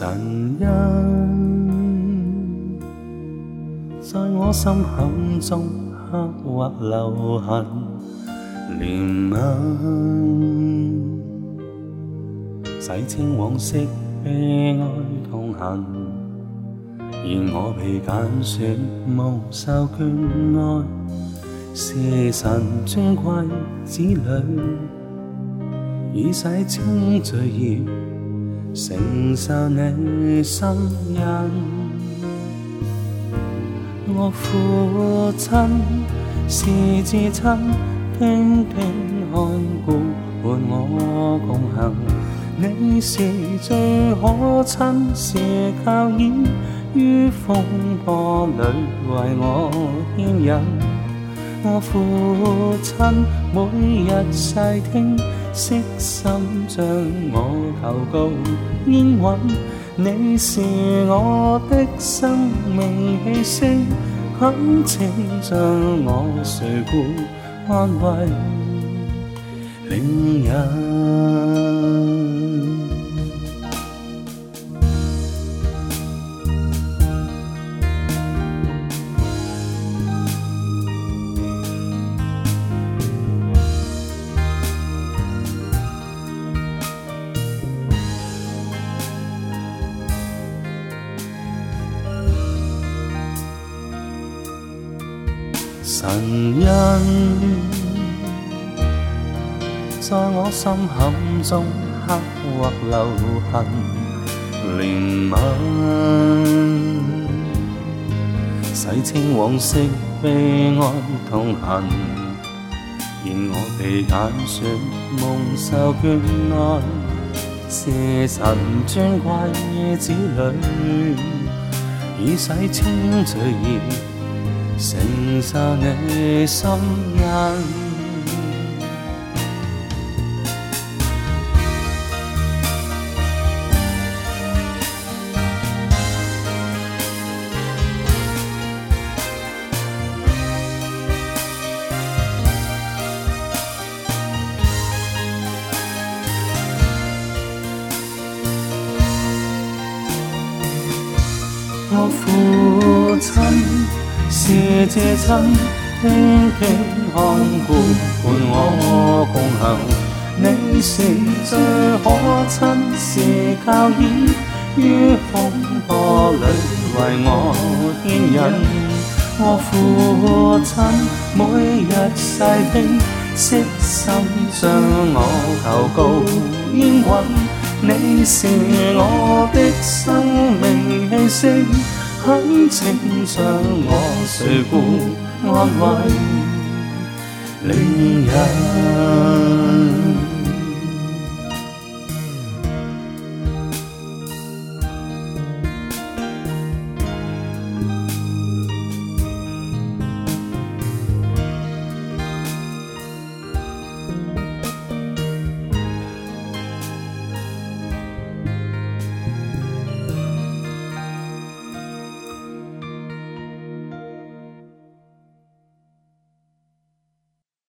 神恩，在我心坎中刻划留痕。怜悯，洗清往昔悲哀痛恨。而我被拣选蒙受眷爱，是神尊贵子女，已洗清罪孽。承受你心印，我父亲是至亲，天天看顾伴我共行。你是最可亲，是教养于风波里为我牵引。我父亲每日细听。悉心将我求告，应允你是我的生命气息，恳请将我垂顾安慰，令人。神恩，在我心坎中刻劃留痕，憐憫洗清往昔悲哀痛恨，見我被眼雪蒙受倦愛，是神尊貴子女，已洗清罪孽。承受你心眼。我父亲。是这亲，轻轻看顾，伴我共行。你是最可亲，是教义于风波里为我牵引。我父亲每日细病，悉心将我求告，安稳。你是我的生命气息。很清楚我谁谁安慰恋人